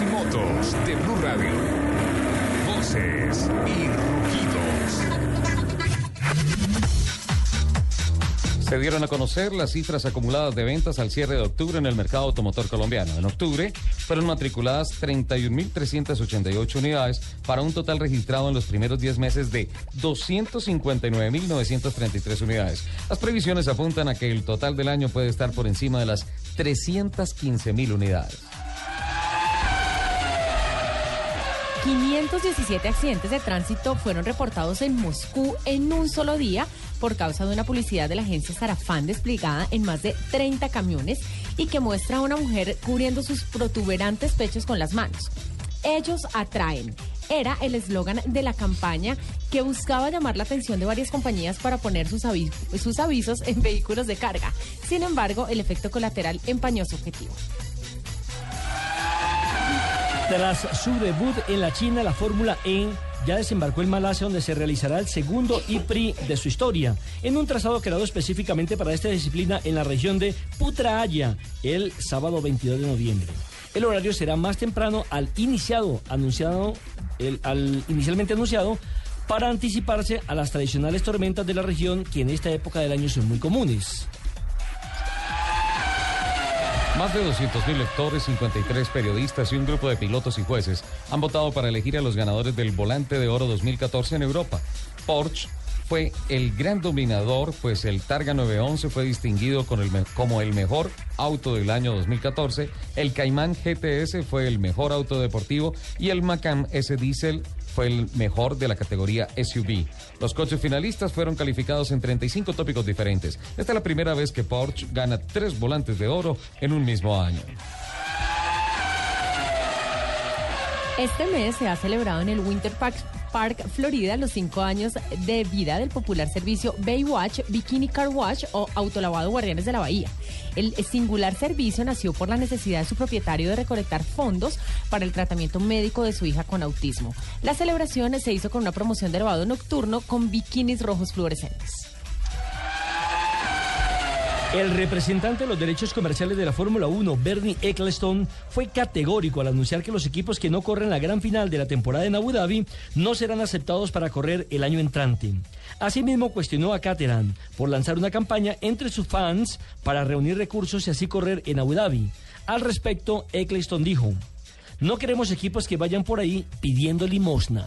Y motos de Blue Radio. Voces y rugidos. Se dieron a conocer las cifras acumuladas de ventas al cierre de octubre en el mercado automotor colombiano. En octubre fueron matriculadas 31.388 unidades para un total registrado en los primeros 10 meses de 259.933 unidades. Las previsiones apuntan a que el total del año puede estar por encima de las 315.000 unidades. 517 accidentes de tránsito fueron reportados en Moscú en un solo día por causa de una publicidad de la agencia Sarafán desplegada en más de 30 camiones y que muestra a una mujer cubriendo sus protuberantes pechos con las manos. Ellos atraen. Era el eslogan de la campaña que buscaba llamar la atención de varias compañías para poner sus, sus avisos en vehículos de carga. Sin embargo, el efecto colateral empañó su objetivo. Tras su debut en la China, la Fórmula E ya desembarcó en Malasia, donde se realizará el segundo IPRI de su historia, en un trazado creado específicamente para esta disciplina en la región de Putrajaya, el sábado 22 de noviembre. El horario será más temprano al iniciado, anunciado, al inicialmente anunciado, para anticiparse a las tradicionales tormentas de la región que en esta época del año son muy comunes. Más de 200.000 lectores, 53 periodistas y un grupo de pilotos y jueces han votado para elegir a los ganadores del Volante de Oro 2014 en Europa. Porsche fue el gran dominador, pues el Targa 911 fue distinguido con el como el mejor auto del año 2014, el Cayman GTS fue el mejor auto deportivo y el Macan S Diesel fue el mejor de la categoría SUV. Los coches finalistas fueron calificados en 35 tópicos diferentes. Esta es la primera vez que Porsche gana tres volantes de oro en un mismo año. Este mes se ha celebrado en el Winter Park, Park, Florida, los cinco años de vida del popular servicio Baywatch, Bikini Car Wash o Autolavado Guardianes de la Bahía. El singular servicio nació por la necesidad de su propietario de recolectar fondos para el tratamiento médico de su hija con autismo. La celebración se hizo con una promoción de lavado nocturno con bikinis rojos fluorescentes. El representante de los derechos comerciales de la Fórmula 1, Bernie Ecclestone, fue categórico al anunciar que los equipos que no corren la gran final de la temporada en Abu Dhabi no serán aceptados para correr el año entrante. Asimismo, cuestionó a Caterham por lanzar una campaña entre sus fans para reunir recursos y así correr en Abu Dhabi. Al respecto, Ecclestone dijo, no queremos equipos que vayan por ahí pidiendo limosna.